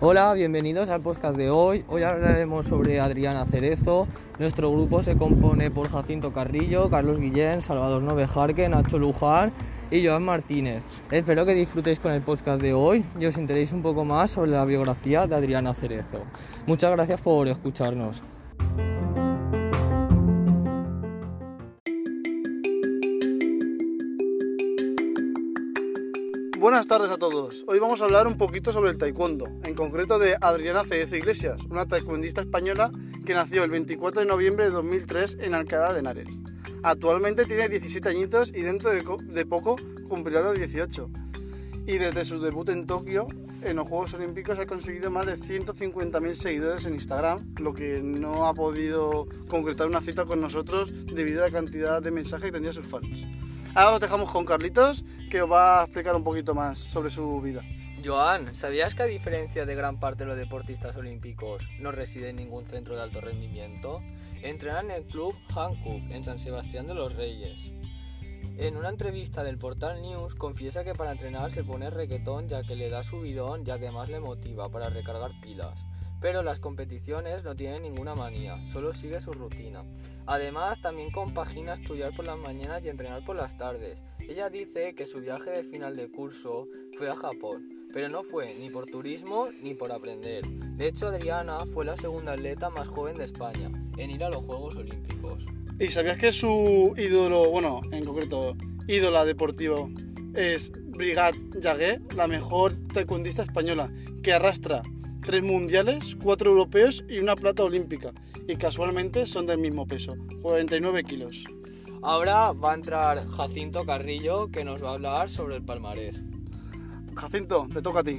Hola, bienvenidos al podcast de hoy. Hoy hablaremos sobre Adriana Cerezo. Nuestro grupo se compone por Jacinto Carrillo, Carlos Guillén, Salvador Novejarque, Nacho Luján y Joan Martínez. Espero que disfrutéis con el podcast de hoy y os enteréis un poco más sobre la biografía de Adriana Cerezo. Muchas gracias por escucharnos. Buenas tardes a todos. Hoy vamos a hablar un poquito sobre el taekwondo, en concreto de Adriana Cerezo Iglesias, una taekwondista española que nació el 24 de noviembre de 2003 en Alcalá de Henares. Actualmente tiene 17 añitos y dentro de, poco cumplirá los 18. Y desde su debut en Tokio, en los Juegos Olímpicos, ha conseguido más de 150.000 seguidores en Instagram, lo que no ha podido concretar una cita con nosotros debido a la cantidad de mensajes que tenía sus fans. Ahora os dejamos con Carlitos, que os va a explicar un poquito más sobre su vida. Joan, ¿sabías que a diferencia de gran parte de los deportistas olímpicos no reside en ningún centro de alto rendimiento? Entrenan en el club Hankook en San Sebastián de los Reyes. En una entrevista del portal News confiesa que para entrenar se pone requetón ya que le da subidón y además le motiva para recargar pilas pero las competiciones no tienen ninguna manía, solo sigue su rutina. Además, también compagina estudiar por las mañanas y entrenar por las tardes. Ella dice que su viaje de final de curso fue a Japón, pero no fue ni por turismo ni por aprender. De hecho, Adriana fue la segunda atleta más joven de España en ir a los Juegos Olímpicos. ¿Y sabías que su ídolo, bueno, en concreto, ídola deportivo es Brigade Jagué, la mejor taekwondista española, que arrastra tres mundiales, cuatro europeos y una plata olímpica. Y casualmente son del mismo peso, 49 kilos. Ahora va a entrar Jacinto Carrillo que nos va a hablar sobre el palmarés. Jacinto, te toca a ti.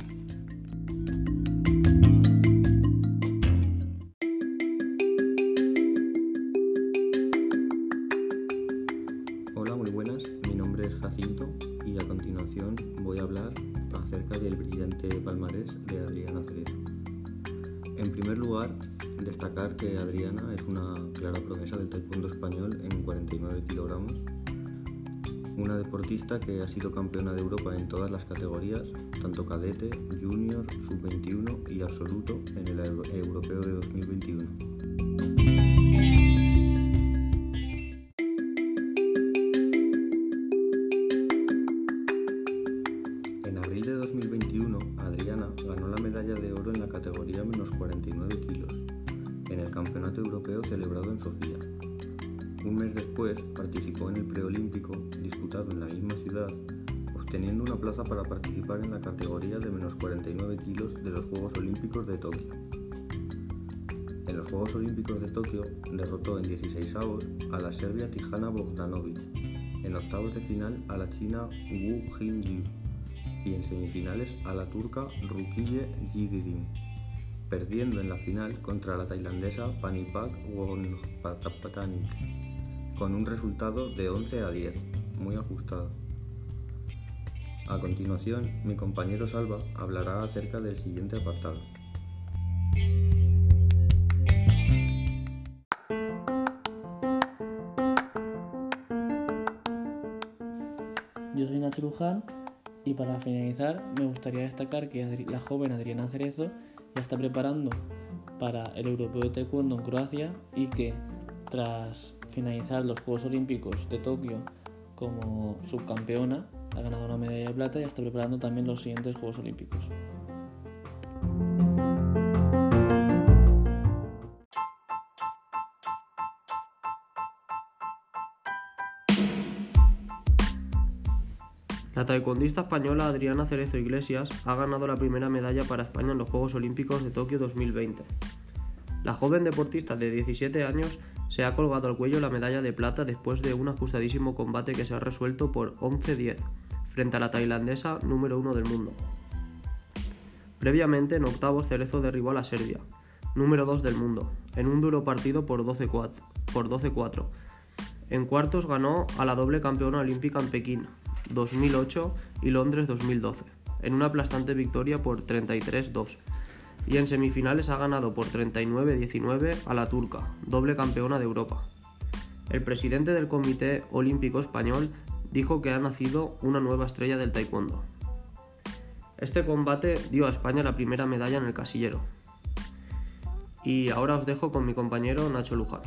Hola, muy buenas. Mi nombre es Jacinto y a continuación voy a hablar acerca del brillante palmarés de Adriana Cerezo. En primer lugar, destacar que Adriana es una clara promesa del taekwondo español en 49 kilogramos, una deportista que ha sido campeona de Europa en todas las categorías, tanto cadete, junior, sub-21 y absoluto en el europeo de 2021. En abril de 2021, Adriana ganó la medalla de 49 kilos, en el Campeonato Europeo celebrado en Sofía. Un mes después participó en el preolímpico, disputado en la misma ciudad, obteniendo una plaza para participar en la categoría de menos 49 kilos de los Juegos Olímpicos de Tokio. En los Juegos Olímpicos de Tokio derrotó en 16 avos a la serbia Tijana Bogdanovic, en octavos de final a la china Wu Jingyu y en semifinales a la turca Rukiye Yildirim, perdiendo en la final contra la tailandesa Panipak Wongpatanik con un resultado de 11 a 10, muy ajustado. A continuación, mi compañero Salva hablará acerca del siguiente apartado. Yo soy Nacho y para finalizar, me gustaría destacar que la joven Adriana Cerezo ya está preparando para el Europeo de Taekwondo en Croacia y que tras finalizar los Juegos Olímpicos de Tokio como subcampeona, ha ganado una medalla de plata y está preparando también los siguientes Juegos Olímpicos. La taekwondista española Adriana Cerezo Iglesias ha ganado la primera medalla para España en los Juegos Olímpicos de Tokio 2020. La joven deportista de 17 años se ha colgado al cuello la medalla de plata después de un ajustadísimo combate que se ha resuelto por 11-10 frente a la tailandesa número 1 del mundo. Previamente, en octavos, Cerezo derribó a la Serbia, número 2 del mundo, en un duro partido por 12-4. En cuartos ganó a la doble campeona olímpica en Pekín, 2008 y Londres 2012, en una aplastante victoria por 33-2. Y en semifinales ha ganado por 39-19 a la turca, doble campeona de Europa. El presidente del Comité Olímpico Español dijo que ha nacido una nueva estrella del taekwondo. Este combate dio a España la primera medalla en el casillero. Y ahora os dejo con mi compañero Nacho Luján.